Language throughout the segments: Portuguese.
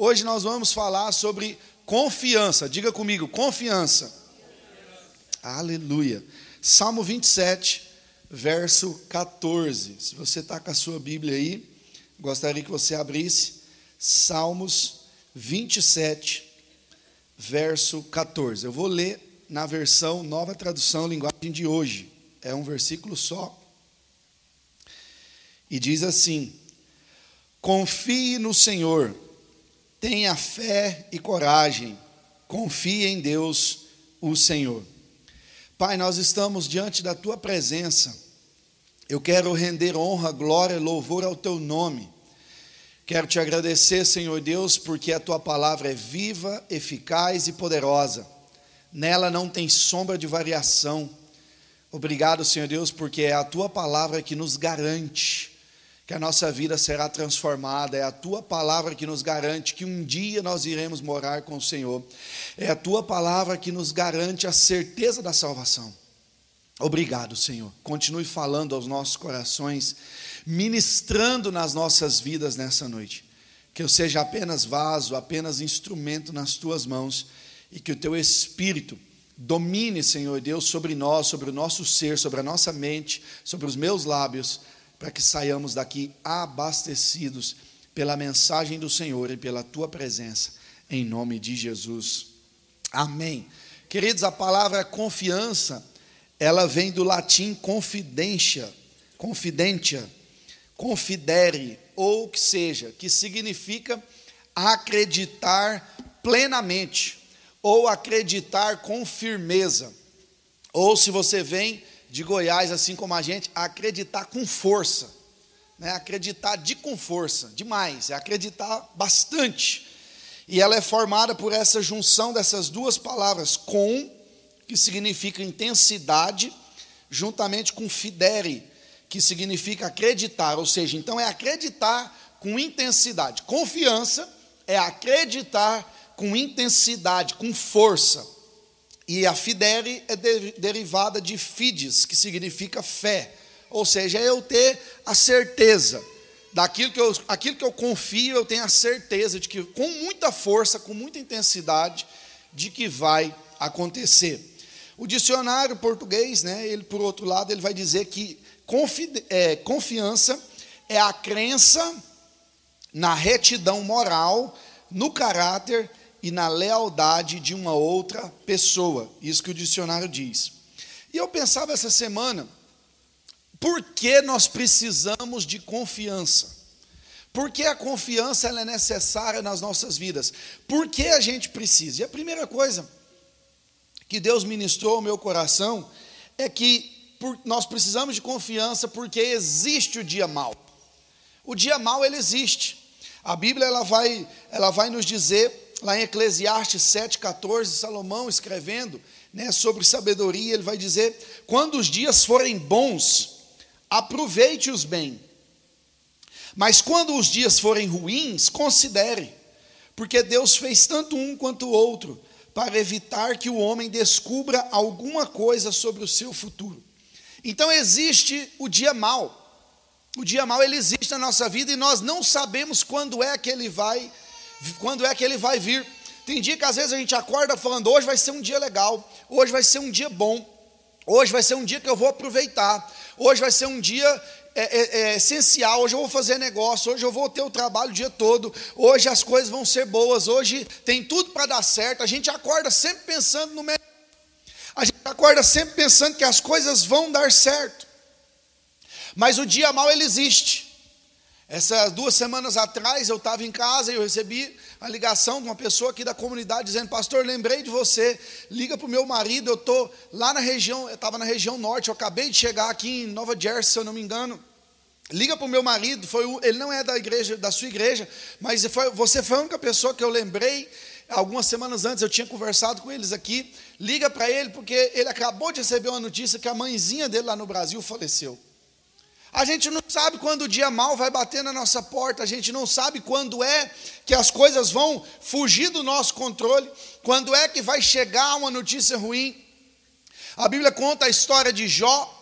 Hoje nós vamos falar sobre confiança. Diga comigo, confiança. Aleluia. Salmo 27, verso 14. Se você está com a sua Bíblia aí, gostaria que você abrisse Salmos 27, verso 14. Eu vou ler na versão nova tradução, linguagem de hoje. É um versículo só. E diz assim: Confie no Senhor Tenha fé e coragem, confie em Deus, o Senhor. Pai, nós estamos diante da tua presença. Eu quero render honra, glória e louvor ao teu nome. Quero te agradecer, Senhor Deus, porque a tua palavra é viva, eficaz e poderosa. Nela não tem sombra de variação. Obrigado, Senhor Deus, porque é a tua palavra que nos garante que a nossa vida será transformada. É a tua palavra que nos garante que um dia nós iremos morar com o Senhor. É a tua palavra que nos garante a certeza da salvação. Obrigado, Senhor. Continue falando aos nossos corações, ministrando nas nossas vidas nessa noite. Que eu seja apenas vaso, apenas instrumento nas tuas mãos e que o teu espírito domine, Senhor Deus, sobre nós, sobre o nosso ser, sobre a nossa mente, sobre os meus lábios para que saiamos daqui abastecidos pela mensagem do Senhor e pela tua presença, em nome de Jesus. Amém. Queridos, a palavra confiança, ela vem do latim confidentia, confidentia, confidere, ou que seja, que significa acreditar plenamente, ou acreditar com firmeza. Ou se você vem de Goiás, assim como a gente, a acreditar com força. Né? Acreditar de com força, demais, é acreditar bastante. E ela é formada por essa junção dessas duas palavras, com, que significa intensidade, juntamente com fidere, que significa acreditar, ou seja, então é acreditar com intensidade. Confiança é acreditar com intensidade, com força. E a fidere é de, derivada de fides, que significa fé. Ou seja, é eu ter a certeza daquilo que eu, aquilo que eu confio, eu tenho a certeza de que com muita força, com muita intensidade, de que vai acontecer. O dicionário português, né, ele por outro lado, ele vai dizer que é, confiança é a crença na retidão moral, no caráter e na lealdade de uma outra pessoa. Isso que o dicionário diz. E eu pensava essa semana, por que nós precisamos de confiança? Por que a confiança é necessária nas nossas vidas? Por que a gente precisa? E a primeira coisa que Deus ministrou ao meu coração é que por, nós precisamos de confiança porque existe o dia mal. O dia mal ele existe. A Bíblia ela vai, ela vai nos dizer lá em Eclesiastes 7,14, Salomão escrevendo né, sobre sabedoria, ele vai dizer: quando os dias forem bons, aproveite-os bem. Mas quando os dias forem ruins, considere, porque Deus fez tanto um quanto o outro, para evitar que o homem descubra alguma coisa sobre o seu futuro. Então existe o dia mau. O dia mau ele existe na nossa vida e nós não sabemos quando é que ele vai quando é que ele vai vir. Tem dia que às vezes a gente acorda falando: hoje vai ser um dia legal, hoje vai ser um dia bom, hoje vai ser um dia que eu vou aproveitar, hoje vai ser um dia é, é, é, essencial, hoje eu vou fazer negócio, hoje eu vou ter o trabalho o dia todo, hoje as coisas vão ser boas, hoje tem tudo para dar certo. A gente acorda sempre pensando no melhor, a gente acorda sempre pensando que as coisas vão dar certo, mas o dia mal ele existe. Essas duas semanas atrás eu estava em casa e eu recebi a ligação de uma pessoa aqui da comunidade dizendo: Pastor, lembrei de você, liga para o meu marido. Eu estou lá na região, eu estava na região norte, eu acabei de chegar aqui em Nova Jersey, se eu não me engano. Liga para o meu marido, foi o, ele não é da igreja, da sua igreja, mas foi, você foi a única pessoa que eu lembrei. Algumas semanas antes eu tinha conversado com eles aqui. Liga para ele, porque ele acabou de receber uma notícia que a mãezinha dele lá no Brasil faleceu. A gente não sabe quando o dia mal vai bater na nossa porta, a gente não sabe quando é que as coisas vão fugir do nosso controle, quando é que vai chegar uma notícia ruim. A Bíblia conta a história de Jó,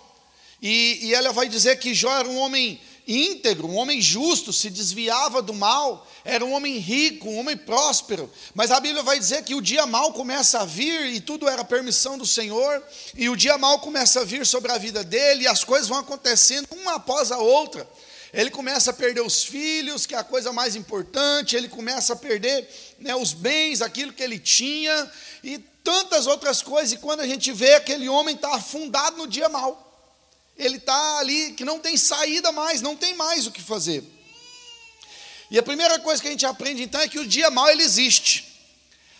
e, e ela vai dizer que Jó era um homem íntegro, um homem justo, se desviava do mal, era um homem rico, um homem próspero. Mas a Bíblia vai dizer que o dia mal começa a vir e tudo era permissão do Senhor, e o dia mal começa a vir sobre a vida dele e as coisas vão acontecendo uma após a outra. Ele começa a perder os filhos, que é a coisa mais importante, ele começa a perder né, os bens, aquilo que ele tinha, e tantas outras coisas. E quando a gente vê aquele homem está afundado no dia mal, ele está ali que não tem saída mais, não tem mais o que fazer. E a primeira coisa que a gente aprende então é que o dia mal ele existe.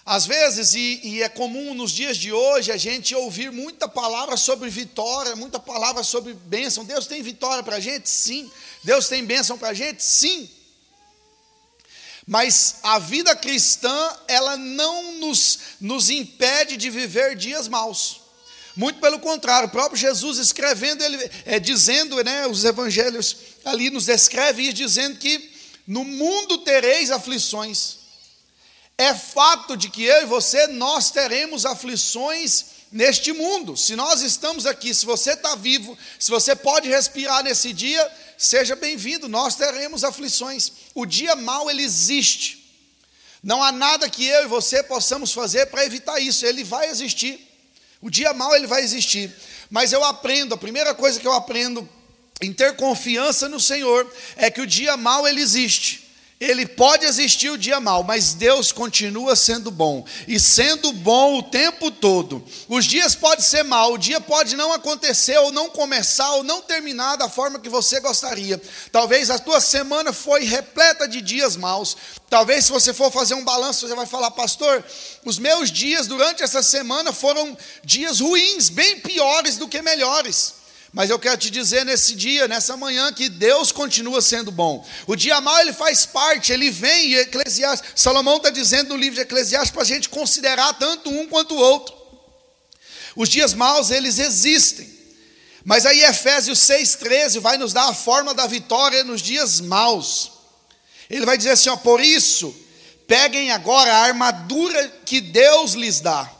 Às vezes, e, e, é comum nos dias de hoje, a gente ouvir muita palavra sobre vitória, muita palavra sobre bênção. Deus tem vitória para a gente? Sim. Deus tem bênção para a gente? Sim. Mas a vida cristã, ela não nos, nos impede de viver dias maus. Muito pelo contrário, o próprio Jesus escrevendo, ele é, dizendo, né, os evangelhos ali nos descreve dizendo que no mundo tereis aflições. É fato de que eu e você, nós teremos aflições neste mundo. Se nós estamos aqui, se você está vivo, se você pode respirar nesse dia, seja bem-vindo, nós teremos aflições. O dia mau, ele existe. Não há nada que eu e você possamos fazer para evitar isso, ele vai existir. O dia mal ele vai existir, mas eu aprendo, a primeira coisa que eu aprendo em ter confiança no Senhor é que o dia mal ele existe. Ele pode existir o dia mal, mas Deus continua sendo bom, e sendo bom o tempo todo. Os dias podem ser mal, o dia pode não acontecer, ou não começar, ou não terminar da forma que você gostaria. Talvez a tua semana foi repleta de dias maus. Talvez se você for fazer um balanço, você vai falar, pastor, os meus dias durante essa semana foram dias ruins, bem piores do que melhores. Mas eu quero te dizer nesse dia, nessa manhã, que Deus continua sendo bom. O dia mal ele faz parte, ele vem, e Eclesiastes, Salomão está dizendo no livro de Eclesiastes para a gente considerar tanto um quanto o outro. Os dias maus, eles existem. Mas aí Efésios 6,13 vai nos dar a forma da vitória nos dias maus. Ele vai dizer assim: ó, por isso, peguem agora a armadura que Deus lhes dá.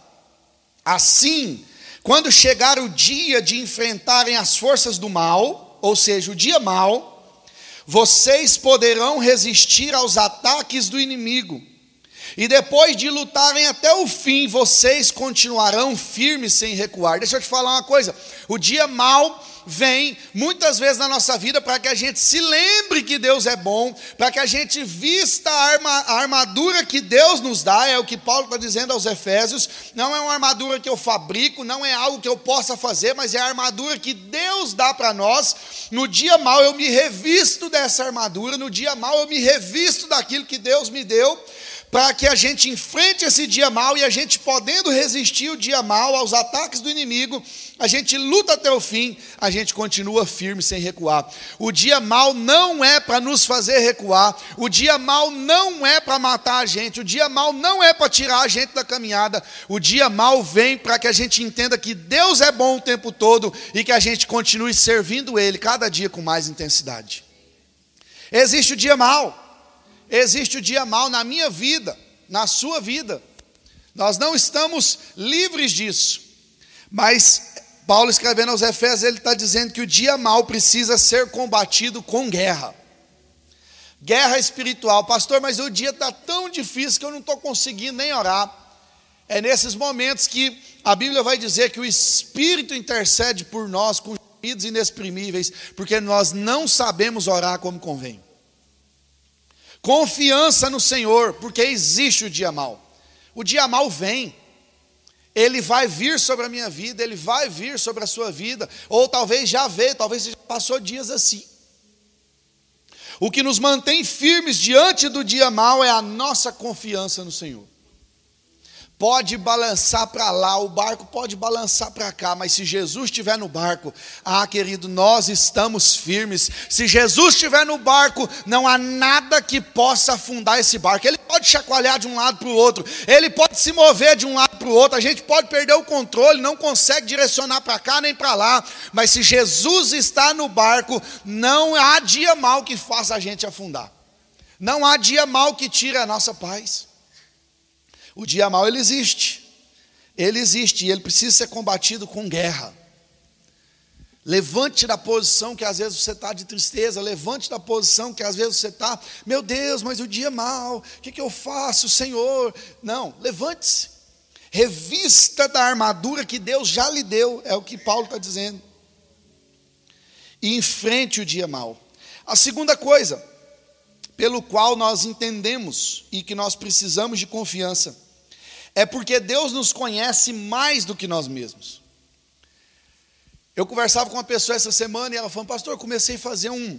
Assim, quando chegar o dia de enfrentarem as forças do mal, ou seja, o dia mal, vocês poderão resistir aos ataques do inimigo. E depois de lutarem até o fim, vocês continuarão firmes sem recuar. Deixa eu te falar uma coisa: o dia mal vem muitas vezes na nossa vida para que a gente se lembre que Deus é bom, para que a gente vista a, arma, a armadura que Deus nos dá, é o que Paulo está dizendo aos Efésios. Não é uma armadura que eu fabrico, não é algo que eu possa fazer, mas é a armadura que Deus dá para nós. No dia mal eu me revisto dessa armadura, no dia mal eu me revisto daquilo que Deus me deu para que a gente enfrente esse dia mal e a gente podendo resistir o dia mal aos ataques do inimigo, a gente luta até o fim, a gente continua firme sem recuar. O dia mal não é para nos fazer recuar, o dia mal não é para matar a gente, o dia mal não é para tirar a gente da caminhada, o dia mal vem para que a gente entenda que Deus é bom o tempo todo e que a gente continue servindo Ele cada dia com mais intensidade. Existe o dia mal. Existe o dia mal na minha vida, na sua vida. Nós não estamos livres disso. Mas Paulo escrevendo aos Efésios, ele está dizendo que o dia mal precisa ser combatido com guerra. Guerra espiritual. Pastor, mas o dia está tão difícil que eu não estou conseguindo nem orar. É nesses momentos que a Bíblia vai dizer que o Espírito intercede por nós com gemidos inexprimíveis, porque nós não sabemos orar como convém. Confiança no Senhor, porque existe o dia mal. O dia mal vem. Ele vai vir sobre a minha vida, ele vai vir sobre a sua vida, ou talvez já veio, talvez você já passou dias assim. O que nos mantém firmes diante do dia mal é a nossa confiança no Senhor pode balançar para lá, o barco pode balançar para cá, mas se Jesus estiver no barco, ah, querido, nós estamos firmes. Se Jesus estiver no barco, não há nada que possa afundar esse barco. Ele pode chacoalhar de um lado para o outro, ele pode se mover de um lado para o outro, a gente pode perder o controle, não consegue direcionar para cá nem para lá, mas se Jesus está no barco, não há dia mal que faça a gente afundar. Não há dia mal que tire a nossa paz. O dia mal ele existe. Ele existe e ele precisa ser combatido com guerra. Levante da posição que às vezes você está de tristeza, levante da posição que às vezes você está, meu Deus, mas o dia é mal, o que, que eu faço, Senhor? Não, levante-se, revista da armadura que Deus já lhe deu, é o que Paulo está dizendo, e enfrente o dia mal. A segunda coisa, pelo qual nós entendemos e que nós precisamos de confiança, é porque Deus nos conhece mais do que nós mesmos. Eu conversava com uma pessoa essa semana e ela falou, pastor, eu comecei a fazer um,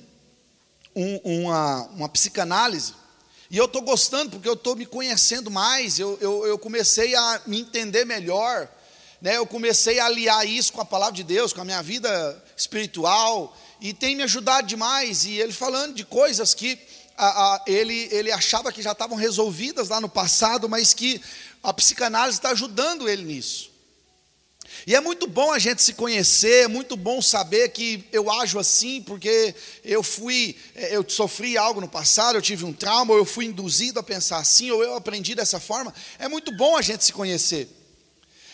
um, uma, uma psicanálise e eu estou gostando porque eu estou me conhecendo mais, eu, eu, eu, comecei a me entender melhor, né? eu comecei a aliar isso com a palavra de Deus, com a minha vida espiritual, e tem me ajudado demais. E ele falando de coisas que a, a, ele, ele achava que já estavam resolvidas lá no passado, mas que a psicanálise está ajudando ele nisso. E é muito bom a gente se conhecer, é muito bom saber que eu ajo assim porque eu fui, eh, eu sofri algo no passado, eu tive um trauma, ou eu fui induzido a pensar assim, ou eu aprendi dessa forma. É muito bom a gente se conhecer.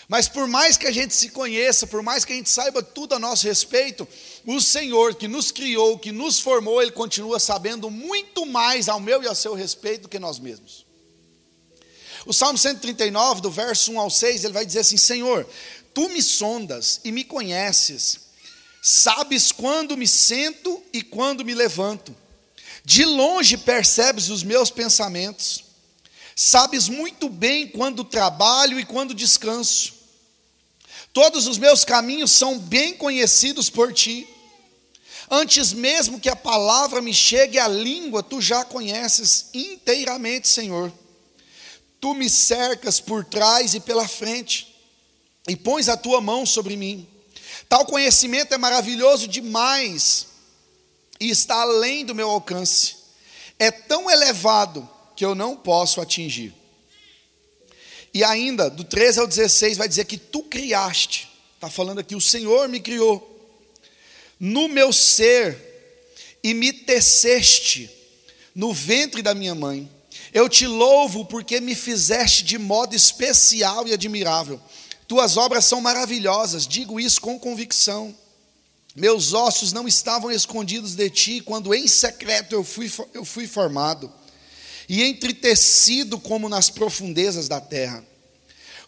Mas por mais que a gente se conheça, por mais que a gente saiba tudo a nosso respeito, o Senhor que nos criou, que nos formou, Ele continua sabendo muito mais ao meu e ao seu respeito do que nós mesmos. O Salmo 139, do verso 1 ao 6, ele vai dizer assim: Senhor, Tu me sondas e me conheces, sabes quando me sento e quando me levanto, de longe percebes os meus pensamentos, sabes muito bem quando trabalho e quando descanso. Todos os meus caminhos são bem conhecidos por ti. Antes mesmo que a palavra me chegue à língua, tu já conheces inteiramente, Senhor. Tu me cercas por trás e pela frente e pões a tua mão sobre mim. Tal conhecimento é maravilhoso demais e está além do meu alcance. É tão elevado que eu não posso atingir. E ainda, do 13 ao 16, vai dizer que tu criaste. Está falando aqui, o Senhor me criou no meu ser e me teceste no ventre da minha mãe. Eu te louvo porque me fizeste de modo especial e admirável. Tuas obras são maravilhosas, digo isso com convicção. Meus ossos não estavam escondidos de ti quando em secreto eu fui, eu fui formado, e entretecido como nas profundezas da terra.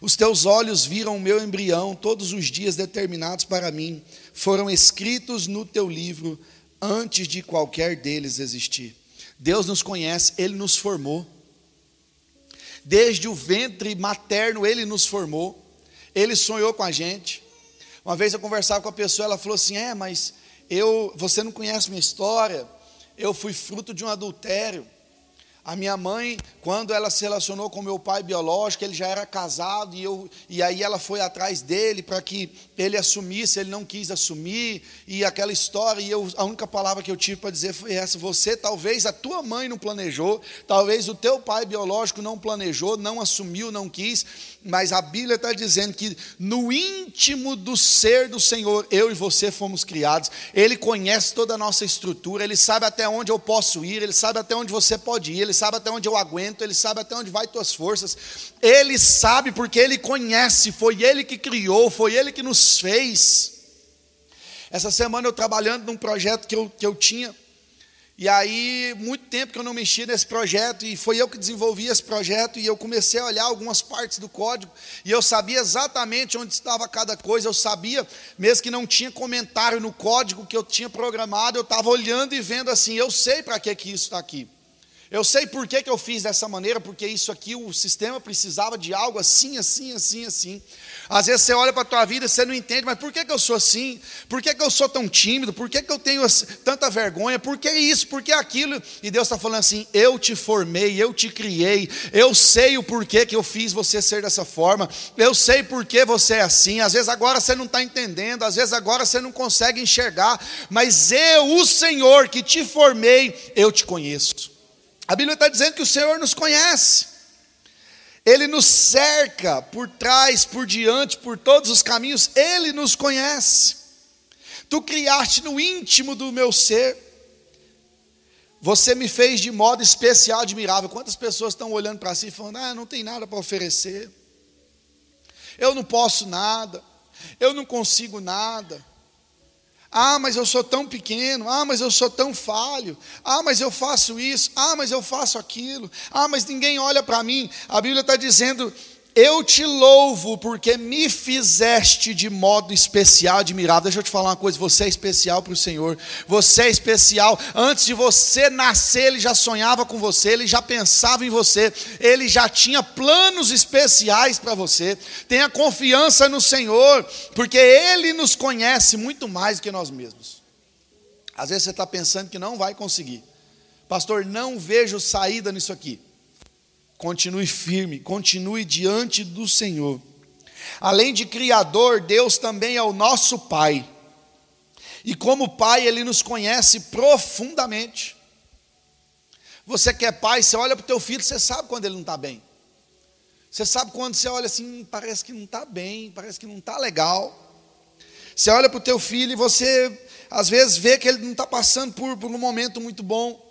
Os teus olhos viram o meu embrião, todos os dias determinados para mim foram escritos no teu livro antes de qualquer deles existir. Deus nos conhece, Ele nos formou. Desde o ventre materno, Ele nos formou. Ele sonhou com a gente. Uma vez eu conversava com a pessoa, ela falou assim: "É, mas eu, você não conhece minha história. Eu fui fruto de um adultério. A minha mãe, quando ela se relacionou com meu pai biológico, ele já era casado e, eu, e aí ela foi atrás dele para que ele assumisse, ele não quis assumir, e aquela história, e eu, a única palavra que eu tive para dizer foi essa: você, talvez a tua mãe não planejou, talvez o teu pai biológico não planejou, não assumiu, não quis, mas a Bíblia está dizendo que no íntimo do ser do Senhor, eu e você fomos criados, Ele conhece toda a nossa estrutura, Ele sabe até onde eu posso ir, Ele sabe até onde você pode ir, Ele sabe até onde eu aguento, Ele sabe até onde vai tuas forças. Ele sabe porque Ele conhece, foi Ele que criou, foi Ele que nos fez. Essa semana eu trabalhando num projeto que eu, que eu tinha, e aí, muito tempo que eu não mexia nesse projeto, e foi eu que desenvolvi esse projeto, e eu comecei a olhar algumas partes do código, e eu sabia exatamente onde estava cada coisa, eu sabia, mesmo que não tinha comentário no código que eu tinha programado, eu estava olhando e vendo assim, eu sei para que, que isso está aqui. Eu sei por que, que eu fiz dessa maneira, porque isso aqui, o sistema precisava de algo assim, assim, assim, assim. Às vezes você olha para a tua vida e você não entende, mas por que, que eu sou assim? Por que, que eu sou tão tímido? Por que, que eu tenho tanta vergonha? Por que isso? Por que aquilo? E Deus está falando assim: eu te formei, eu te criei, eu sei o porquê que eu fiz você ser dessa forma, eu sei por que você é assim. Às vezes agora você não está entendendo, às vezes agora você não consegue enxergar, mas eu, o Senhor que te formei, eu te conheço. A Bíblia está dizendo que o Senhor nos conhece. Ele nos cerca por trás, por diante, por todos os caminhos, Ele nos conhece. Tu criaste no íntimo do meu ser, você me fez de modo especial, admirável. Quantas pessoas estão olhando para si e falando: Ah, não tem nada para oferecer, eu não posso nada, eu não consigo nada. Ah, mas eu sou tão pequeno. Ah, mas eu sou tão falho. Ah, mas eu faço isso. Ah, mas eu faço aquilo. Ah, mas ninguém olha para mim. A Bíblia está dizendo eu te louvo porque me fizeste de modo especial, admirável. Deixa eu te falar uma coisa: você é especial para o Senhor. Você é especial. Antes de você nascer, Ele já sonhava com você, Ele já pensava em você, Ele já tinha planos especiais para você. Tenha confiança no Senhor, porque Ele nos conhece muito mais do que nós mesmos. Às vezes você está pensando que não vai conseguir, pastor. Não vejo saída nisso aqui. Continue firme, continue diante do Senhor. Além de Criador, Deus também é o nosso Pai. E como Pai, Ele nos conhece profundamente. Você que é pai, você olha para o teu filho, você sabe quando ele não está bem. Você sabe quando você olha assim, parece que não está bem, parece que não está legal. Você olha para o teu filho e você, às vezes, vê que ele não está passando por, por um momento muito bom.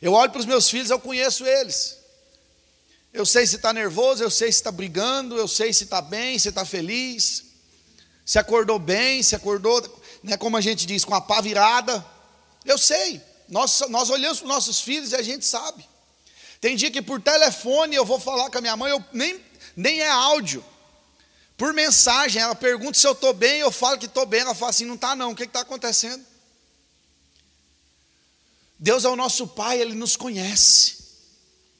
Eu olho para os meus filhos, eu conheço eles. Eu sei se está nervoso, eu sei se está brigando, eu sei se está bem, se está feliz, se acordou bem, se acordou, né, como a gente diz, com a pá virada. Eu sei. Nós, nós olhamos para os nossos filhos e a gente sabe. Tem dia que por telefone eu vou falar com a minha mãe, eu, nem, nem é áudio. Por mensagem, ela pergunta se eu estou bem, eu falo que estou bem, ela fala assim, não está não, o que está acontecendo? Deus é o nosso Pai, Ele nos conhece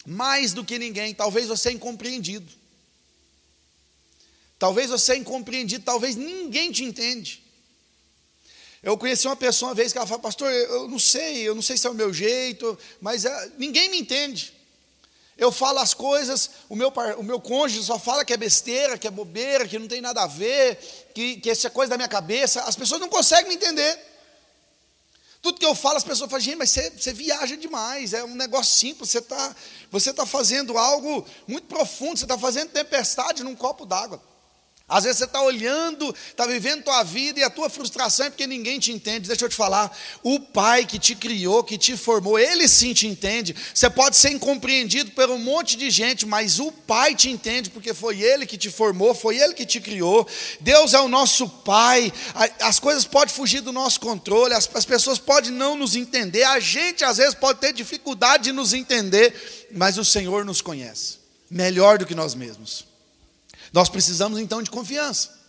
mais do que ninguém. Talvez você é incompreendido. Talvez você é incompreendido, talvez ninguém te entende. Eu conheci uma pessoa uma vez que ela falou, pastor, eu não sei, eu não sei se é o meu jeito, mas é, ninguém me entende. Eu falo as coisas, o meu, o meu cônjuge só fala que é besteira, que é bobeira, que não tem nada a ver, que, que isso é coisa da minha cabeça. As pessoas não conseguem me entender. Tudo que eu falo, as pessoas falam, gente, mas você, você viaja demais, é um negócio simples, você está você tá fazendo algo muito profundo, você está fazendo tempestade num copo d'água. Às vezes você está olhando, está vivendo tua vida e a tua frustração é porque ninguém te entende. Deixa eu te falar, o Pai que te criou, que te formou, Ele sim te entende. Você pode ser incompreendido por um monte de gente, mas o Pai te entende porque foi Ele que te formou, foi Ele que te criou. Deus é o nosso Pai. As coisas podem fugir do nosso controle, as, as pessoas podem não nos entender, a gente às vezes pode ter dificuldade de nos entender, mas o Senhor nos conhece melhor do que nós mesmos. Nós precisamos então de confiança.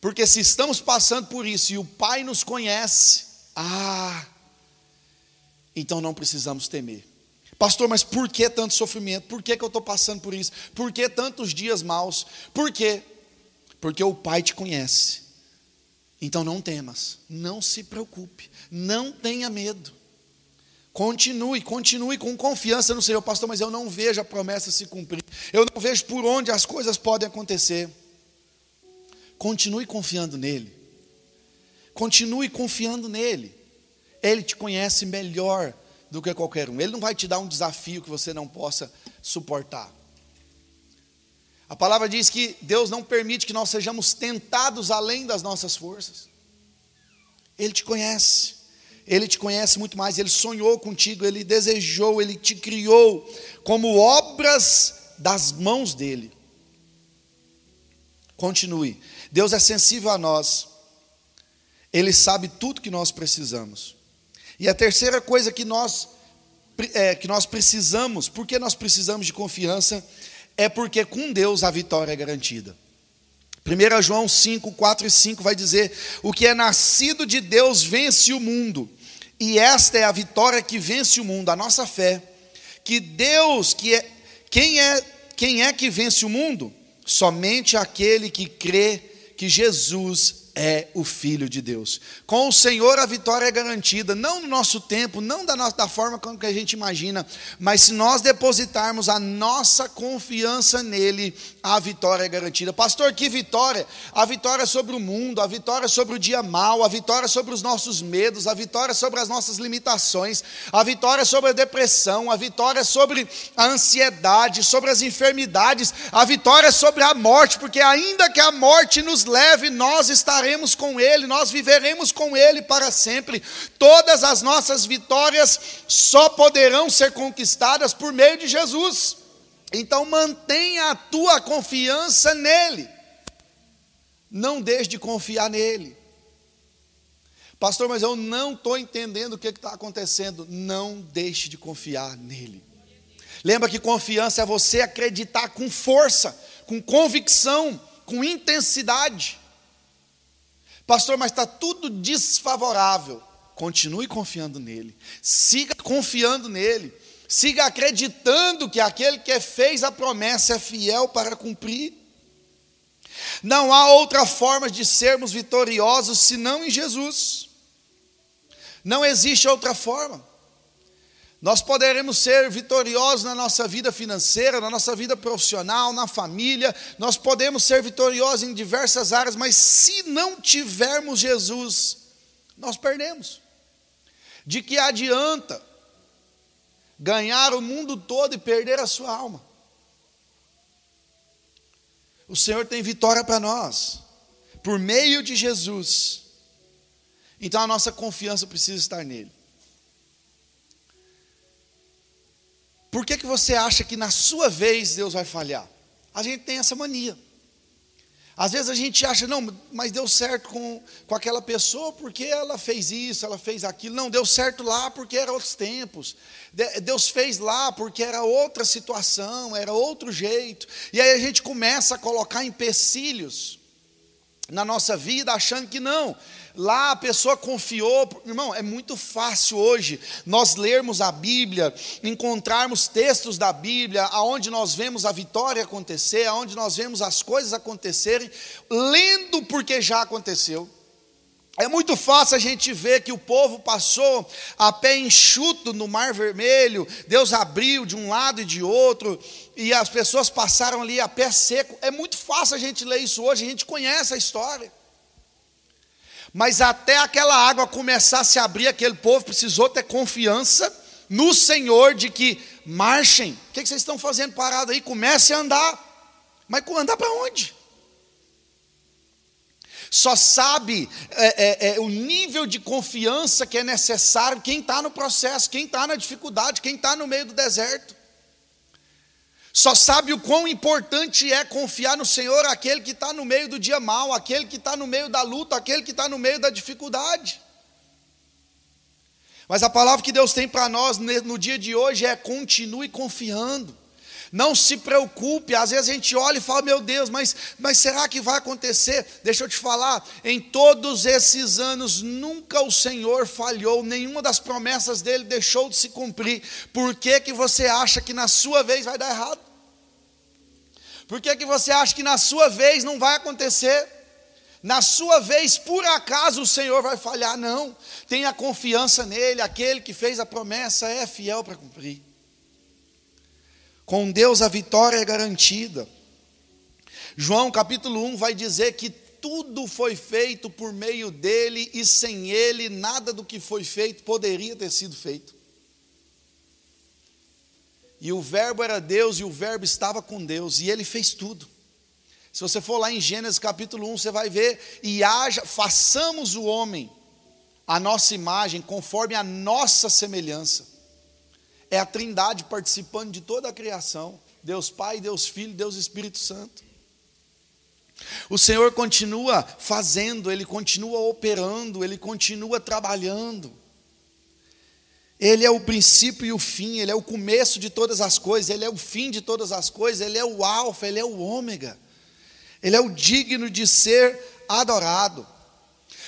Porque se estamos passando por isso e o Pai nos conhece, ah, então não precisamos temer. Pastor, mas por que tanto sofrimento? Por que, que eu estou passando por isso? Por que tantos dias maus? Por quê? Porque o Pai te conhece. Então não temas, não se preocupe, não tenha medo. Continue, continue com confiança no Senhor, pastor, mas eu não vejo a promessa se cumprir. Eu não vejo por onde as coisas podem acontecer. Continue confiando nele. Continue confiando nele. Ele te conhece melhor do que qualquer um. Ele não vai te dar um desafio que você não possa suportar. A palavra diz que Deus não permite que nós sejamos tentados além das nossas forças. Ele te conhece. Ele te conhece muito mais, ele sonhou contigo, ele desejou, ele te criou como obras das mãos dele. Continue. Deus é sensível a nós. Ele sabe tudo que nós precisamos. E a terceira coisa que nós é, que nós precisamos, porque nós precisamos de confiança, é porque com Deus a vitória é garantida. 1 João 5, 4 e 5 vai dizer: O que é nascido de Deus vence o mundo, e esta é a vitória que vence o mundo, a nossa fé. Que Deus, que é quem é quem é que vence o mundo? Somente aquele que crê que Jesus é o Filho de Deus. Com o Senhor a vitória é garantida, não no nosso tempo, não da, nossa, da forma como que a gente imagina, mas se nós depositarmos a nossa confiança nele, a vitória é garantida. Pastor, que vitória? A vitória sobre o mundo, a vitória sobre o dia mal, a vitória sobre os nossos medos, a vitória sobre as nossas limitações, a vitória sobre a depressão, a vitória sobre a ansiedade, sobre as enfermidades, a vitória sobre a morte, porque ainda que a morte nos leve, nós estaremos estaremos com Ele, nós viveremos com Ele para sempre. Todas as nossas vitórias só poderão ser conquistadas por meio de Jesus. Então mantenha a tua confiança nele. Não deixe de confiar nele. Pastor, mas eu não estou entendendo o que está acontecendo. Não deixe de confiar nele. Lembra que confiança é você acreditar com força, com convicção, com intensidade. Pastor, mas está tudo desfavorável. Continue confiando nele. Siga confiando nele. Siga acreditando que aquele que fez a promessa é fiel para cumprir. Não há outra forma de sermos vitoriosos senão em Jesus. Não existe outra forma. Nós poderemos ser vitoriosos na nossa vida financeira, na nossa vida profissional, na família, nós podemos ser vitoriosos em diversas áreas, mas se não tivermos Jesus, nós perdemos. De que adianta ganhar o mundo todo e perder a sua alma? O Senhor tem vitória para nós, por meio de Jesus. Então a nossa confiança precisa estar nele. Por que, que você acha que na sua vez Deus vai falhar? A gente tem essa mania. Às vezes a gente acha, não, mas deu certo com, com aquela pessoa porque ela fez isso, ela fez aquilo. Não, deu certo lá porque eram outros tempos. Deus fez lá porque era outra situação, era outro jeito. E aí a gente começa a colocar empecilhos na nossa vida, achando que não, Lá a pessoa confiou, irmão, é muito fácil hoje nós lermos a Bíblia, encontrarmos textos da Bíblia, aonde nós vemos a vitória acontecer, aonde nós vemos as coisas acontecerem, lendo porque já aconteceu. É muito fácil a gente ver que o povo passou a pé enxuto no Mar Vermelho, Deus abriu de um lado e de outro, e as pessoas passaram ali a pé seco. É muito fácil a gente ler isso hoje, a gente conhece a história. Mas até aquela água começar a se abrir, aquele povo precisou ter confiança no Senhor de que marchem. O que vocês estão fazendo parado aí? Comece a andar. Mas andar para onde? Só sabe é, é, é, o nível de confiança que é necessário quem está no processo, quem está na dificuldade, quem está no meio do deserto. Só sabe o quão importante é confiar no Senhor aquele que está no meio do dia mal, aquele que está no meio da luta, aquele que está no meio da dificuldade. Mas a palavra que Deus tem para nós no dia de hoje é continue confiando. Não se preocupe, às vezes a gente olha e fala, meu Deus, mas, mas será que vai acontecer? Deixa eu te falar, em todos esses anos, nunca o Senhor falhou, nenhuma das promessas dele deixou de se cumprir. Por que, que você acha que na sua vez vai dar errado? Por que, que você acha que na sua vez não vai acontecer? Na sua vez, por acaso o Senhor vai falhar? Não, tenha confiança nele, aquele que fez a promessa é fiel para cumprir. Com Deus a vitória é garantida. João capítulo 1 vai dizer que tudo foi feito por meio dele e sem ele nada do que foi feito poderia ter sido feito. E o Verbo era Deus e o Verbo estava com Deus e ele fez tudo. Se você for lá em Gênesis capítulo 1, você vai ver e haja, façamos o homem a nossa imagem conforme a nossa semelhança. É a Trindade participando de toda a criação. Deus Pai, Deus Filho, Deus Espírito Santo. O Senhor continua fazendo, Ele continua operando, Ele continua trabalhando. Ele é o princípio e o fim, Ele é o começo de todas as coisas, Ele é o fim de todas as coisas, Ele é o Alfa, Ele é o Ômega. Ele é o digno de ser adorado.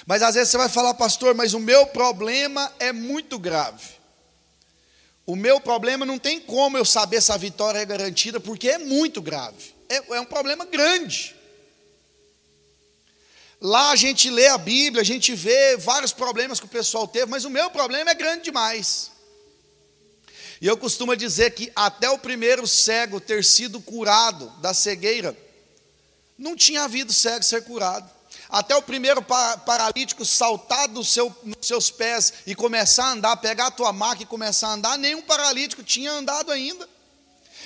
Mas às vezes você vai falar, pastor, mas o meu problema é muito grave. O meu problema não tem como eu saber se a vitória é garantida, porque é muito grave. É, é um problema grande. Lá a gente lê a Bíblia, a gente vê vários problemas que o pessoal teve, mas o meu problema é grande demais. E eu costumo dizer que até o primeiro cego ter sido curado da cegueira, não tinha havido cego ser curado até o primeiro paralítico saltar do seu, seus pés e começar a andar, pegar a tua maca e começar a andar, nenhum paralítico tinha andado ainda.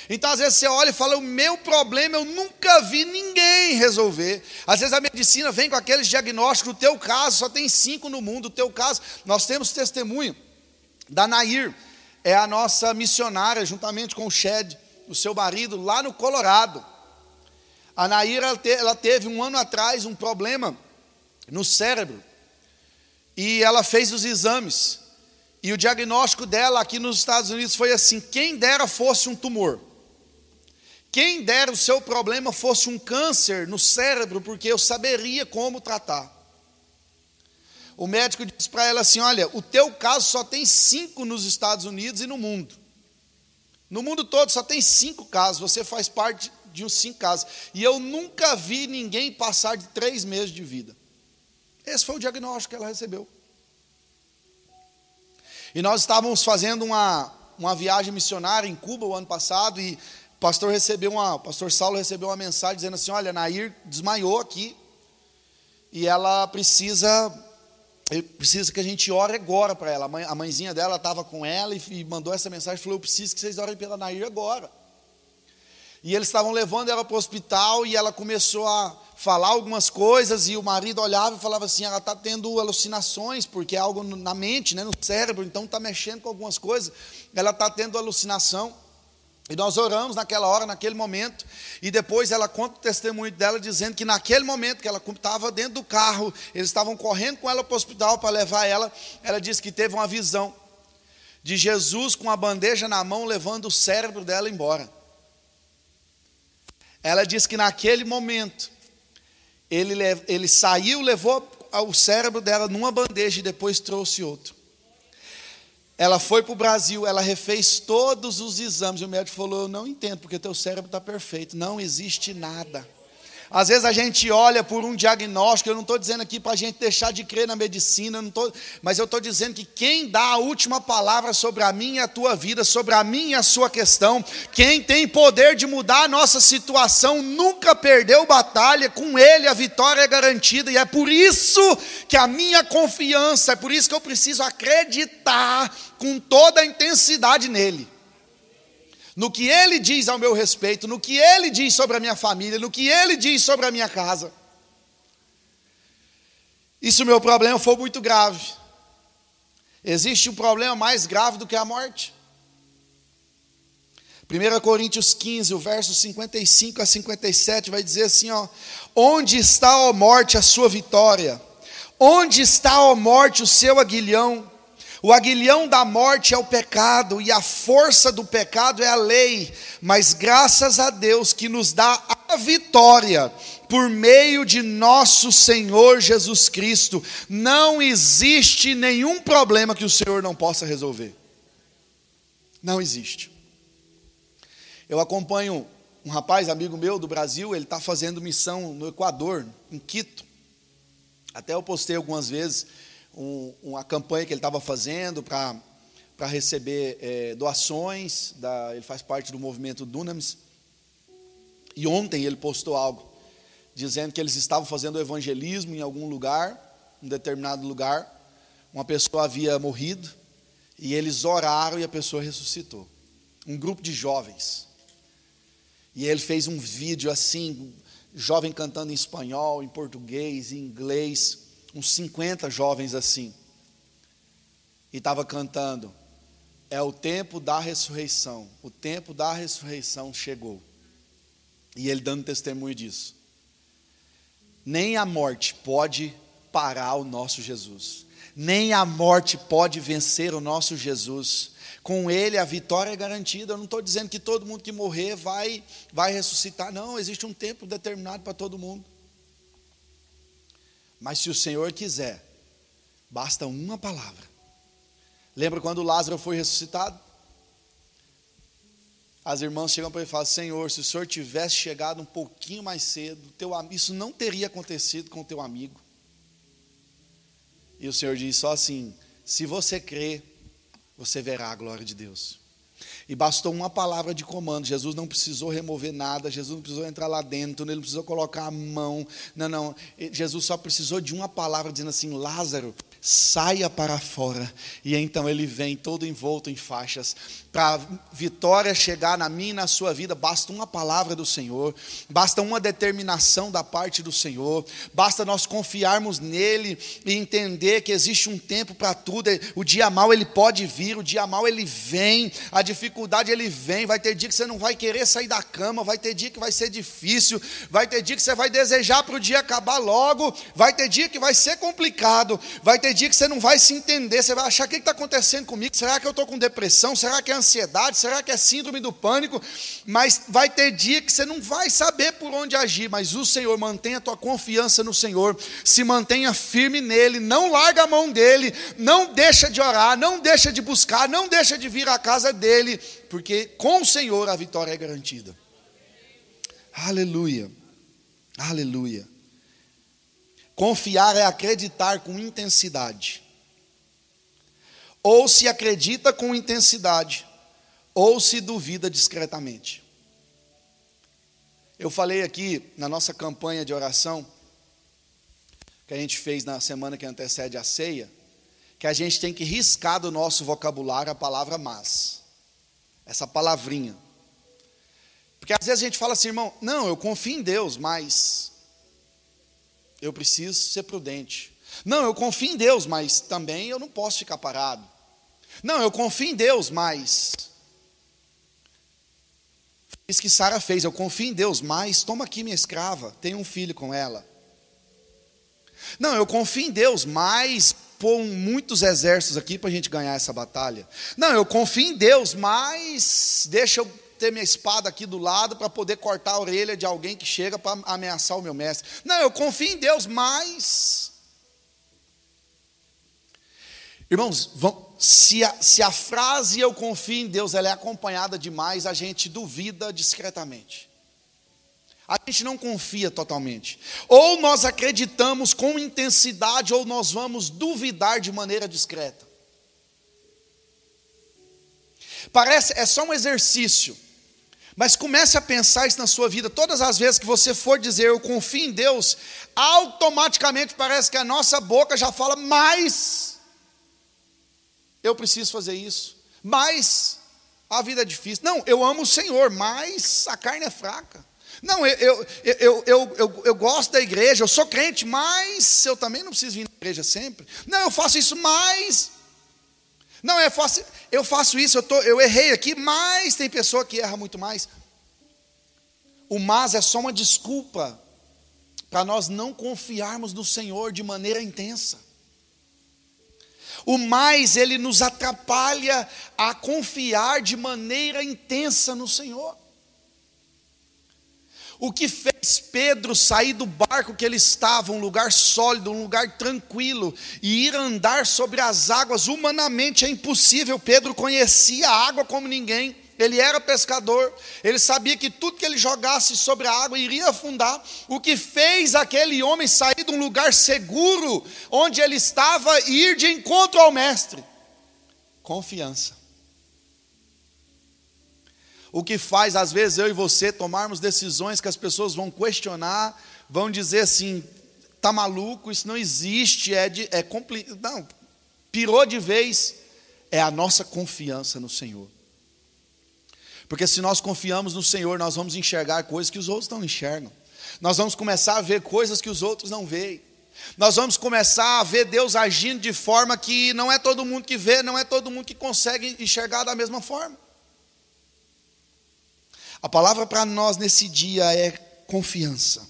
Então, às vezes, você olha e fala: O meu problema eu nunca vi ninguém resolver. Às vezes, a medicina vem com aqueles diagnósticos. No teu caso, só tem cinco no mundo. No teu caso, nós temos testemunho da Nair, é a nossa missionária, juntamente com o Shed, o seu marido, lá no Colorado. A Naira ela, te, ela teve um ano atrás um problema no cérebro. e ela fez os exames. E o diagnóstico dela aqui nos Estados Unidos foi assim: quem dera fosse um tumor. Quem dera o seu problema fosse um câncer no cérebro, porque eu saberia como tratar. O médico disse para ela assim: Olha, o teu caso só tem cinco nos Estados Unidos e no mundo. No mundo todo só tem cinco casos, você faz parte de uns cinco casos. E eu nunca vi ninguém passar de três meses de vida. Esse foi o diagnóstico que ela recebeu. E nós estávamos fazendo uma, uma viagem missionária em Cuba o ano passado e o pastor recebeu uma, o pastor Saulo recebeu uma mensagem dizendo assim: "Olha, Nair desmaiou aqui e ela precisa precisa que a gente ore agora para ela. A mãezinha dela estava com ela e mandou essa mensagem, falou: "Eu preciso que vocês orem pela Nair agora". E eles estavam levando ela para o hospital e ela começou a falar algumas coisas e o marido olhava e falava assim, ela está tendo alucinações, porque é algo na mente, né, no cérebro, então está mexendo com algumas coisas, ela está tendo alucinação. E nós oramos naquela hora, naquele momento, e depois ela conta o testemunho dela dizendo que naquele momento que ela estava dentro do carro, eles estavam correndo com ela para o hospital para levar ela, ela disse que teve uma visão de Jesus com a bandeja na mão levando o cérebro dela embora. Ela diz que naquele momento ele, ele saiu, levou o cérebro dela numa bandeja e depois trouxe outro. Ela foi para o Brasil, ela refez todos os exames. E o médico falou: Eu não entendo, porque teu cérebro está perfeito. Não existe nada. Às vezes a gente olha por um diagnóstico, eu não estou dizendo aqui para a gente deixar de crer na medicina, não tô, mas eu estou dizendo que quem dá a última palavra sobre a minha e a tua vida, sobre a minha e a sua questão, quem tem poder de mudar a nossa situação, nunca perdeu batalha, com ele a vitória é garantida, e é por isso que a minha confiança, é por isso que eu preciso acreditar com toda a intensidade nele no que ele diz ao meu respeito, no que ele diz sobre a minha família, no que ele diz sobre a minha casa. E se o meu problema for muito grave, existe um problema mais grave do que a morte? 1 Coríntios 15, o verso 55 a 57 vai dizer assim: ó, Onde está, a morte, a sua vitória? Onde está, a morte, o seu aguilhão? O aguilhão da morte é o pecado e a força do pecado é a lei, mas graças a Deus que nos dá a vitória por meio de nosso Senhor Jesus Cristo. Não existe nenhum problema que o Senhor não possa resolver. Não existe. Eu acompanho um rapaz, amigo meu do Brasil, ele está fazendo missão no Equador, em Quito. Até eu postei algumas vezes um, uma campanha que ele estava fazendo para receber é, doações, da, ele faz parte do movimento Dunamis. E ontem ele postou algo, dizendo que eles estavam fazendo evangelismo em algum lugar, em determinado lugar, uma pessoa havia morrido, e eles oraram e a pessoa ressuscitou. Um grupo de jovens. E ele fez um vídeo assim, jovem cantando em espanhol, em português, em inglês, uns 50 jovens assim, e estava cantando: É o tempo da ressurreição, o tempo da ressurreição chegou. E ele dando testemunho disso. Nem a morte pode parar o nosso Jesus, nem a morte pode vencer o nosso Jesus. Com ele a vitória é garantida. Eu não estou dizendo que todo mundo que morrer vai, vai ressuscitar, não. Existe um tempo determinado para todo mundo. Mas se o Senhor quiser, basta uma palavra. Lembra quando Lázaro foi ressuscitado? As irmãs chegam para ele e falam: Senhor, se o Senhor tivesse chegado um pouquinho mais cedo, teu, isso não teria acontecido com o teu amigo. E o Senhor diz só assim: se você crê, você verá a glória de Deus. E bastou uma palavra de comando. Jesus não precisou remover nada, Jesus não precisou entrar lá dentro, ele não precisou colocar a mão. Não, não. Jesus só precisou de uma palavra dizendo assim: Lázaro, saia para fora. E então ele vem todo envolto em faixas. Para a vitória chegar na minha e na sua vida, basta uma palavra do Senhor, basta uma determinação da parte do Senhor, basta nós confiarmos nele e entender que existe um tempo para tudo. O dia mal ele pode vir, o dia mal ele vem, a dificuldade ele vem. Vai ter dia que você não vai querer sair da cama, vai ter dia que vai ser difícil, vai ter dia que você vai desejar para o dia acabar logo, vai ter dia que vai ser complicado, vai ter ter dia que você não vai se entender, você vai achar o que está acontecendo comigo? Será que eu estou com depressão? Será que é ansiedade? Será que é síndrome do pânico? Mas vai ter dia que você não vai saber por onde agir, mas o Senhor mantenha a tua confiança no Senhor, se mantenha firme nele, não larga a mão dele, não deixa de orar, não deixa de buscar, não deixa de vir à casa dele, porque com o Senhor a vitória é garantida. Aleluia. Aleluia. Confiar é acreditar com intensidade. Ou se acredita com intensidade, ou se duvida discretamente. Eu falei aqui na nossa campanha de oração, que a gente fez na semana que antecede a ceia, que a gente tem que riscar do nosso vocabulário a palavra mas. Essa palavrinha. Porque às vezes a gente fala assim, irmão, não, eu confio em Deus, mas eu preciso ser prudente. Não, eu confio em Deus, mas também eu não posso ficar parado. Não, eu confio em Deus, mas. Isso que Sara fez, eu confio em Deus, mas toma aqui minha escrava, tenho um filho com ela. Não, eu confio em Deus, mas pôr muitos exércitos aqui para a gente ganhar essa batalha. Não, eu confio em Deus, mas deixa eu ter minha espada aqui do lado para poder cortar a orelha de alguém que chega para ameaçar o meu mestre. Não, eu confio em Deus, mas. Irmãos, se a, se a frase eu confio em Deus ela é acompanhada demais, a gente duvida discretamente. A gente não confia totalmente. Ou nós acreditamos com intensidade, ou nós vamos duvidar de maneira discreta. Parece, é só um exercício. Mas comece a pensar isso na sua vida. Todas as vezes que você for dizer eu confio em Deus, automaticamente parece que a nossa boca já fala mais. Eu preciso fazer isso. Mas a vida é difícil. Não, eu amo o Senhor, mas a carne é fraca. Não, eu, eu, eu, eu, eu, gosto da igreja, eu sou crente, mas eu também não preciso vir na igreja sempre. Não, eu faço isso, mas. Não, eu faço, eu faço isso, eu, tô, eu errei aqui, mas tem pessoa que erra muito mais. O mas é só uma desculpa para nós não confiarmos no Senhor de maneira intensa. O mais, ele nos atrapalha a confiar de maneira intensa no Senhor. O que fez Pedro sair do barco que ele estava, um lugar sólido, um lugar tranquilo, e ir andar sobre as águas, humanamente é impossível. Pedro conhecia a água como ninguém, ele era pescador, ele sabia que tudo que ele jogasse sobre a água iria afundar. O que fez aquele homem sair de um lugar seguro, onde ele estava, e ir de encontro ao Mestre? Confiança. O que faz, às vezes, eu e você tomarmos decisões que as pessoas vão questionar, vão dizer assim: tá maluco, isso não existe, é, de, é complicado. Não, pirou de vez, é a nossa confiança no Senhor. Porque se nós confiamos no Senhor, nós vamos enxergar coisas que os outros não enxergam. Nós vamos começar a ver coisas que os outros não veem. Nós vamos começar a ver Deus agindo de forma que não é todo mundo que vê, não é todo mundo que consegue enxergar da mesma forma. A palavra para nós nesse dia é confiança.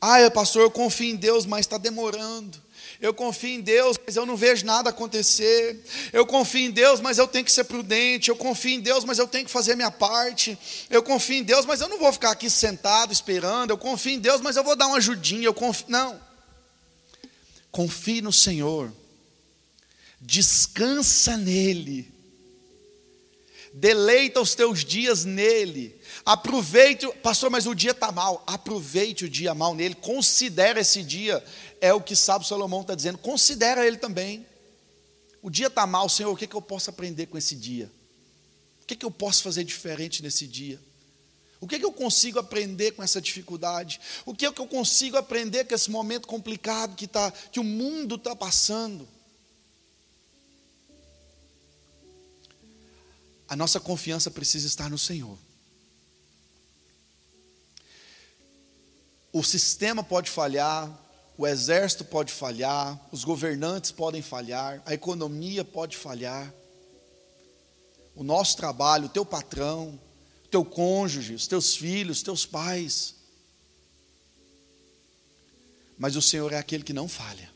Ah, pastor, eu confio em Deus, mas está demorando. Eu confio em Deus, mas eu não vejo nada acontecer. Eu confio em Deus, mas eu tenho que ser prudente. Eu confio em Deus, mas eu tenho que fazer minha parte. Eu confio em Deus, mas eu não vou ficar aqui sentado esperando. Eu confio em Deus, mas eu vou dar uma ajudinha. Eu confio... Não. Confie no Senhor. Descansa nele deleita os teus dias nele. Aproveite, pastor, mas o dia está mal. Aproveite o dia mal nele, considere esse dia. É o que Sábio Salomão está dizendo. Considera ele também. O dia está mal, Senhor, o que, que eu posso aprender com esse dia? O que, que eu posso fazer diferente nesse dia? O que, que eu consigo aprender com essa dificuldade? O que, que eu consigo aprender com esse momento complicado que, tá, que o mundo está passando? A nossa confiança precisa estar no Senhor. O sistema pode falhar, o exército pode falhar, os governantes podem falhar, a economia pode falhar, o nosso trabalho, o teu patrão, o teu cônjuge, os teus filhos, os teus pais. Mas o Senhor é aquele que não falha.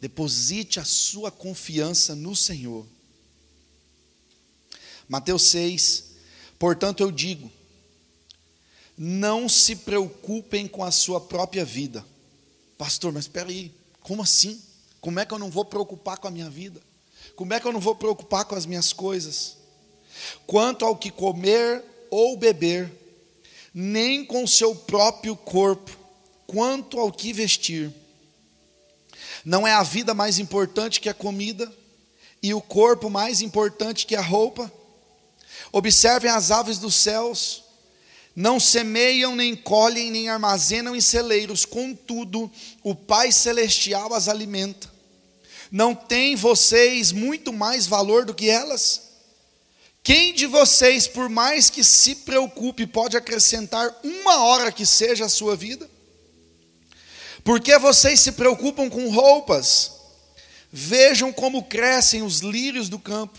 Deposite a sua confiança no Senhor. Mateus 6, portanto eu digo, não se preocupem com a sua própria vida. Pastor, mas espera aí, como assim? Como é que eu não vou preocupar com a minha vida? Como é que eu não vou preocupar com as minhas coisas? Quanto ao que comer ou beber, nem com o seu próprio corpo, quanto ao que vestir. Não é a vida mais importante que a comida, e o corpo mais importante que a roupa? Observem as aves dos céus, não semeiam, nem colhem, nem armazenam em celeiros, contudo, o Pai Celestial as alimenta. Não tem vocês muito mais valor do que elas? Quem de vocês, por mais que se preocupe, pode acrescentar uma hora que seja a sua vida? Porque vocês se preocupam com roupas? Vejam como crescem os lírios do campo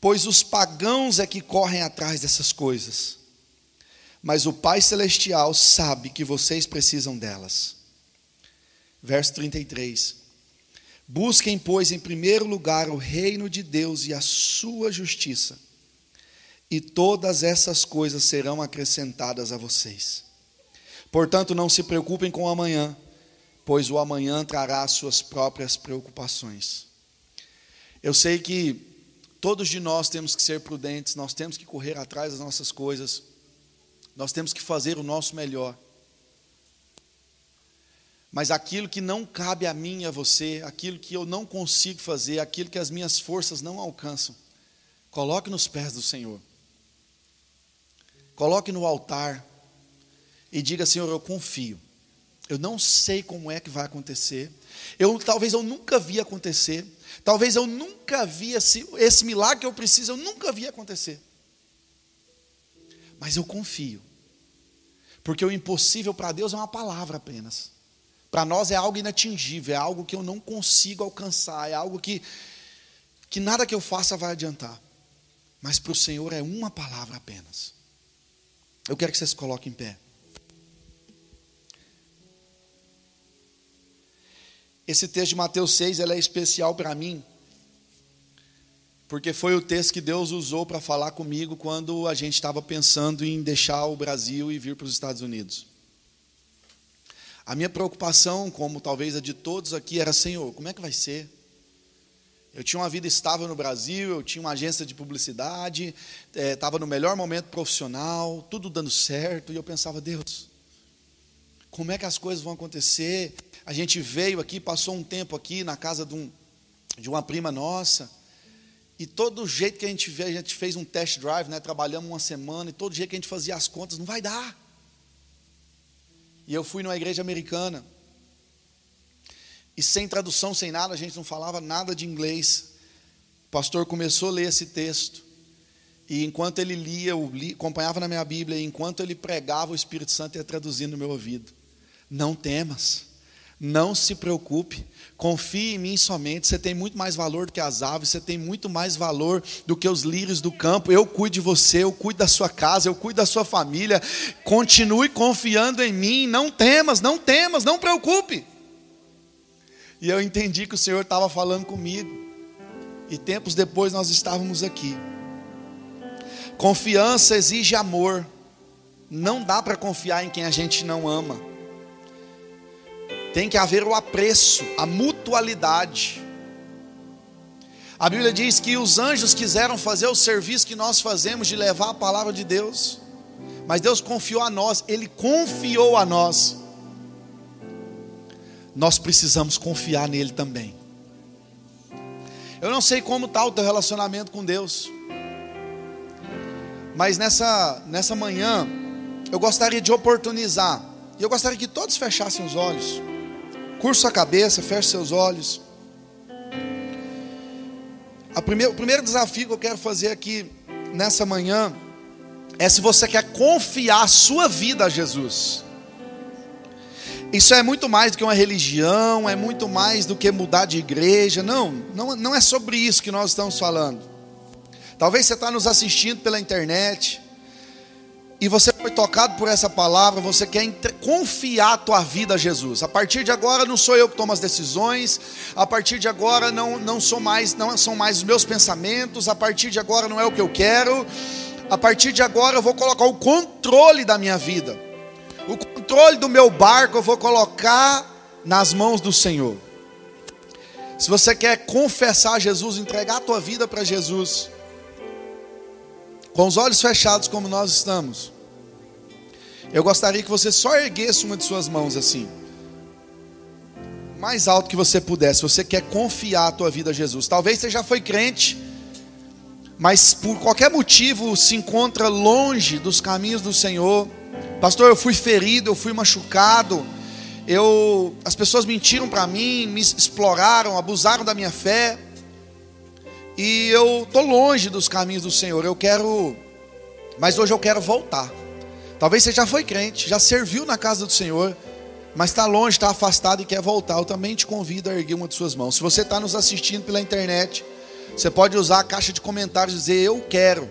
pois os pagãos é que correm atrás dessas coisas. Mas o Pai Celestial sabe que vocês precisam delas. Verso 33. Busquem, pois, em primeiro lugar o reino de Deus e a sua justiça, e todas essas coisas serão acrescentadas a vocês. Portanto, não se preocupem com o amanhã, pois o amanhã trará suas próprias preocupações. Eu sei que Todos de nós temos que ser prudentes, nós temos que correr atrás das nossas coisas, nós temos que fazer o nosso melhor. Mas aquilo que não cabe a mim e a você, aquilo que eu não consigo fazer, aquilo que as minhas forças não alcançam, coloque nos pés do Senhor. Coloque no altar e diga: Senhor, eu confio. Eu não sei como é que vai acontecer. Eu talvez eu nunca vi acontecer, Talvez eu nunca vi esse, esse milagre que eu preciso, eu nunca vi acontecer. Mas eu confio. Porque o impossível para Deus é uma palavra apenas. Para nós é algo inatingível, é algo que eu não consigo alcançar, é algo que, que nada que eu faça vai adiantar. Mas para o Senhor é uma palavra apenas. Eu quero que vocês coloquem em pé. Esse texto de Mateus 6 é especial para mim, porque foi o texto que Deus usou para falar comigo quando a gente estava pensando em deixar o Brasil e vir para os Estados Unidos. A minha preocupação, como talvez a de todos aqui, era: Senhor, como é que vai ser? Eu tinha uma vida estável no Brasil, eu tinha uma agência de publicidade, estava é, no melhor momento profissional, tudo dando certo, e eu pensava: Deus, como é que as coisas vão acontecer? A gente veio aqui, passou um tempo aqui na casa de, um, de uma prima nossa, e todo jeito que a gente veio, a gente fez um test drive, né? trabalhamos uma semana, e todo jeito que a gente fazia as contas, não vai dar. E eu fui numa igreja americana, e sem tradução, sem nada, a gente não falava nada de inglês. O pastor começou a ler esse texto, e enquanto ele lia, eu li, acompanhava na minha Bíblia, e enquanto ele pregava, o Espírito Santo ia traduzindo no meu ouvido. Não temas. Não se preocupe, confie em mim somente. Você tem muito mais valor do que as aves, você tem muito mais valor do que os lírios do campo. Eu cuido de você, eu cuido da sua casa, eu cuido da sua família. Continue confiando em mim. Não temas, não temas, não preocupe. E eu entendi que o Senhor estava falando comigo. E tempos depois nós estávamos aqui. Confiança exige amor. Não dá para confiar em quem a gente não ama. Tem que haver o apreço, a mutualidade. A Bíblia diz que os anjos quiseram fazer o serviço que nós fazemos de levar a palavra de Deus, mas Deus confiou a nós, Ele confiou a nós. Nós precisamos confiar nele também. Eu não sei como está o teu relacionamento com Deus, mas nessa, nessa manhã eu gostaria de oportunizar, e eu gostaria que todos fechassem os olhos. Curva sua cabeça, feche seus olhos. primeir, o primeiro desafio que eu quero fazer aqui nessa manhã é se você quer confiar a sua vida a Jesus. Isso é muito mais do que uma religião, é muito mais do que mudar de igreja. Não, não, não é sobre isso que nós estamos falando. Talvez você está nos assistindo pela internet e você foi tocado por essa palavra, você quer confiar a tua vida a Jesus. A partir de agora não sou eu que tomo as decisões, a partir de agora não, não sou mais, não são mais os meus pensamentos, a partir de agora não é o que eu quero. A partir de agora eu vou colocar o controle da minha vida. O controle do meu barco eu vou colocar nas mãos do Senhor. Se você quer confessar Jesus, entregar a tua vida para Jesus, com os olhos fechados como nós estamos, eu gostaria que você só erguesse uma de suas mãos assim, mais alto que você puder, se você quer confiar a tua vida a Jesus. Talvez você já foi crente, mas por qualquer motivo se encontra longe dos caminhos do Senhor. Pastor, eu fui ferido, eu fui machucado, eu, as pessoas mentiram para mim, me exploraram, abusaram da minha fé e eu estou longe dos caminhos do Senhor. Eu quero, mas hoje eu quero voltar. Talvez você já foi crente, já serviu na casa do Senhor, mas está longe, está afastado e quer voltar. Eu também te convido a erguer uma de suas mãos. Se você está nos assistindo pela internet, você pode usar a caixa de comentários e dizer: Eu quero,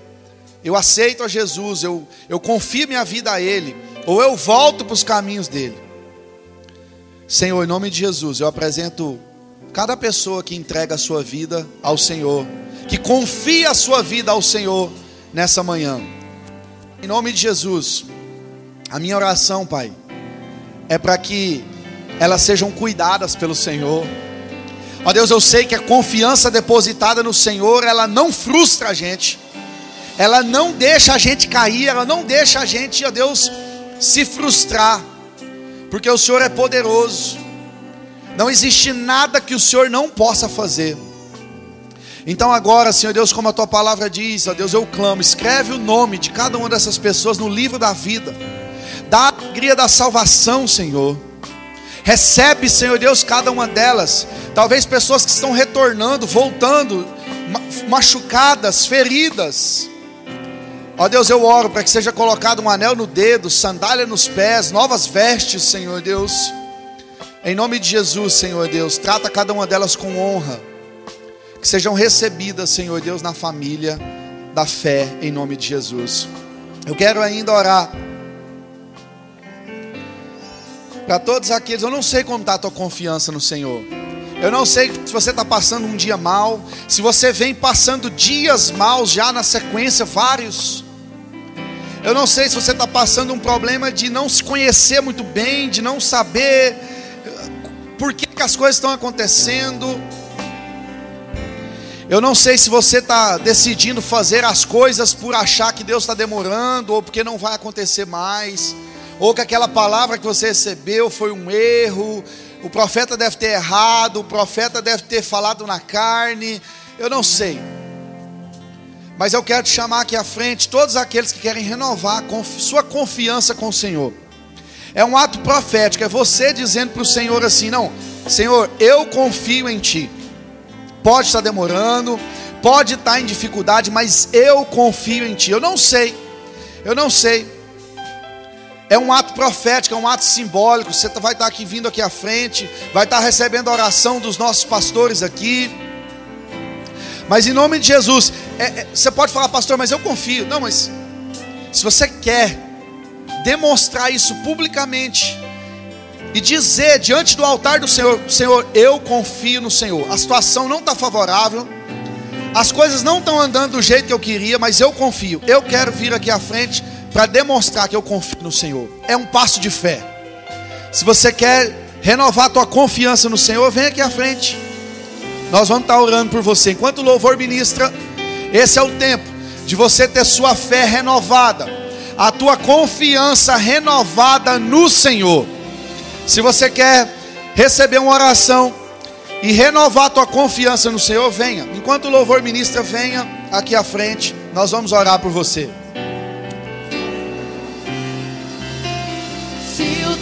eu aceito a Jesus, eu, eu confio minha vida a Ele, ou eu volto para os caminhos dele. Senhor, em nome de Jesus, eu apresento cada pessoa que entrega a sua vida ao Senhor, que confia a sua vida ao Senhor nessa manhã. Em nome de Jesus, a minha oração, Pai, é para que elas sejam cuidadas pelo Senhor. Ó Deus, eu sei que a confiança depositada no Senhor, ela não frustra a gente, ela não deixa a gente cair, ela não deixa a gente, ó Deus, se frustrar, porque o Senhor é poderoso, não existe nada que o Senhor não possa fazer. Então agora, Senhor Deus, como a tua palavra diz, ó Deus, eu clamo, escreve o nome de cada uma dessas pessoas no livro da vida. Dá a alegria da salvação, Senhor. Recebe, Senhor Deus, cada uma delas. Talvez pessoas que estão retornando, voltando, machucadas, feridas. Ó Deus, eu oro para que seja colocado um anel no dedo, sandália nos pés, novas vestes, Senhor Deus. Em nome de Jesus, Senhor Deus, trata cada uma delas com honra. Que sejam recebidas, Senhor Deus, na família da fé, em nome de Jesus. Eu quero ainda orar para todos aqueles. Eu não sei como está a tua confiança no Senhor. Eu não sei se você está passando um dia mal, se você vem passando dias maus já na sequência, vários. Eu não sei se você está passando um problema de não se conhecer muito bem, de não saber por que, que as coisas estão acontecendo. Eu não sei se você está decidindo fazer as coisas por achar que Deus está demorando, ou porque não vai acontecer mais, ou que aquela palavra que você recebeu foi um erro, o profeta deve ter errado, o profeta deve ter falado na carne, eu não sei. Mas eu quero te chamar aqui à frente todos aqueles que querem renovar sua confiança com o Senhor. É um ato profético, é você dizendo para o Senhor assim: não, Senhor, eu confio em Ti. Pode estar demorando, pode estar em dificuldade, mas eu confio em Ti. Eu não sei, eu não sei. É um ato profético, é um ato simbólico. Você vai estar aqui vindo aqui à frente, vai estar recebendo a oração dos nossos pastores aqui. Mas em nome de Jesus, é, é, você pode falar, pastor, mas eu confio. Não, mas se você quer demonstrar isso publicamente e dizer diante do altar do Senhor: Senhor, eu confio no Senhor. A situação não está favorável, as coisas não estão andando do jeito que eu queria, mas eu confio. Eu quero vir aqui à frente para demonstrar que eu confio no Senhor. É um passo de fé. Se você quer renovar a tua confiança no Senhor, vem aqui à frente. Nós vamos estar orando por você. Enquanto o louvor ministra, esse é o tempo de você ter sua fé renovada a tua confiança renovada no Senhor. Se você quer receber uma oração e renovar a tua confiança no Senhor, venha. Enquanto o louvor ministra, venha aqui à frente, nós vamos orar por você. Se o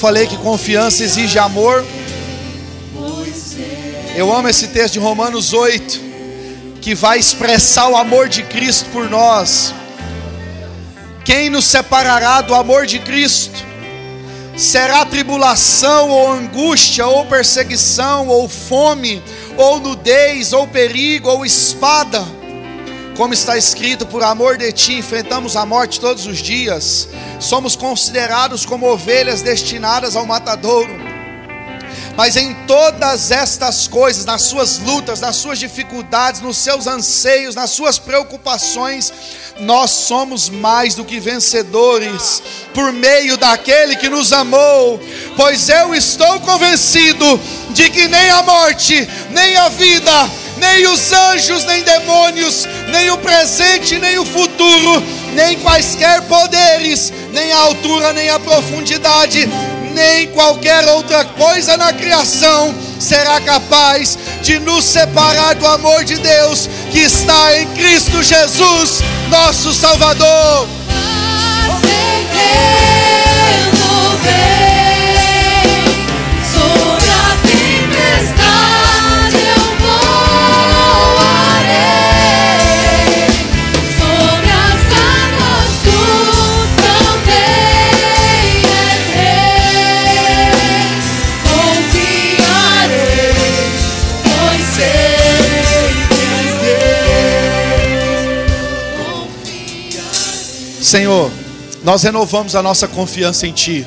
falei que confiança exige amor? Eu amo esse texto de Romanos 8, que vai expressar o amor de Cristo por nós. Quem nos separará do amor de Cristo? Será tribulação, ou angústia, ou perseguição, ou fome, ou nudez, ou perigo, ou espada? Como está escrito, por amor de ti enfrentamos a morte todos os dias somos considerados como ovelhas destinadas ao matadouro. Mas em todas estas coisas, nas suas lutas, nas suas dificuldades, nos seus anseios, nas suas preocupações, nós somos mais do que vencedores por meio daquele que nos amou. Pois eu estou convencido de que nem a morte, nem a vida, nem os anjos, nem demônios, nem o presente, nem o futuro, nem quaisquer poderes, nem a altura, nem a profundidade, nem qualquer outra coisa na criação será capaz de nos separar do amor de Deus que está em Cristo Jesus, nosso Salvador. Senhor, nós renovamos a nossa confiança em Ti.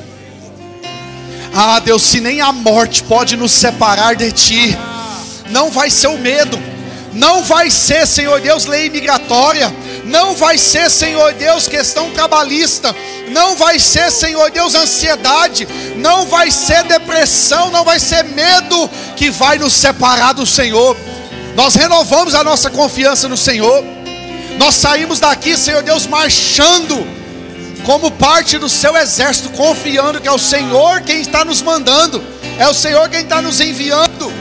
Ah, Deus, se nem a morte pode nos separar de Ti, não vai ser o medo, não vai ser, Senhor Deus, lei migratória, não vai ser, Senhor Deus, questão trabalhista, não vai ser, Senhor Deus, ansiedade, não vai ser depressão, não vai ser medo que vai nos separar do Senhor. Nós renovamos a nossa confiança no Senhor. Nós saímos daqui, Senhor Deus, marchando como parte do seu exército, confiando que é o Senhor quem está nos mandando, é o Senhor quem está nos enviando,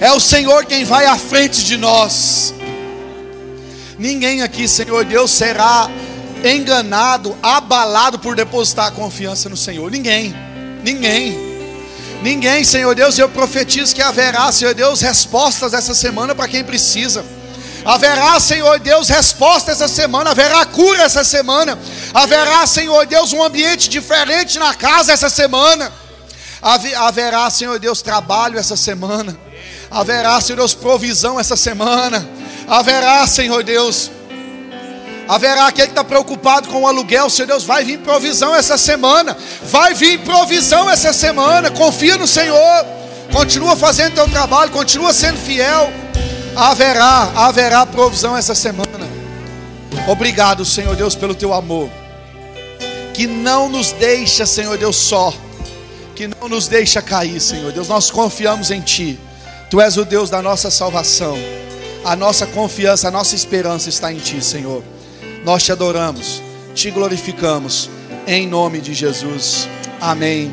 é o Senhor quem vai à frente de nós. Ninguém aqui, Senhor Deus, será enganado, abalado por depositar a confiança no Senhor. Ninguém, ninguém, ninguém, Senhor Deus. Eu profetizo que haverá, Senhor Deus, respostas essa semana para quem precisa. Haverá, Senhor Deus, resposta essa semana, haverá cura essa semana, haverá, Senhor Deus, um ambiente diferente na casa essa semana, haverá, Senhor Deus, trabalho essa semana, haverá, Senhor Deus, provisão essa semana, haverá, Senhor Deus, haverá aquele que está preocupado com o aluguel, Senhor Deus, vai vir provisão essa semana, vai vir provisão essa semana, confia no Senhor, continua fazendo teu trabalho, continua sendo fiel haverá, haverá provisão essa semana. Obrigado, Senhor Deus, pelo teu amor, que não nos deixa, Senhor Deus, só, que não nos deixa cair, Senhor Deus. Nós confiamos em Ti, Tu és o Deus da nossa salvação, a nossa confiança, a nossa esperança está em Ti, Senhor. Nós te adoramos, te glorificamos, em nome de Jesus. Amém.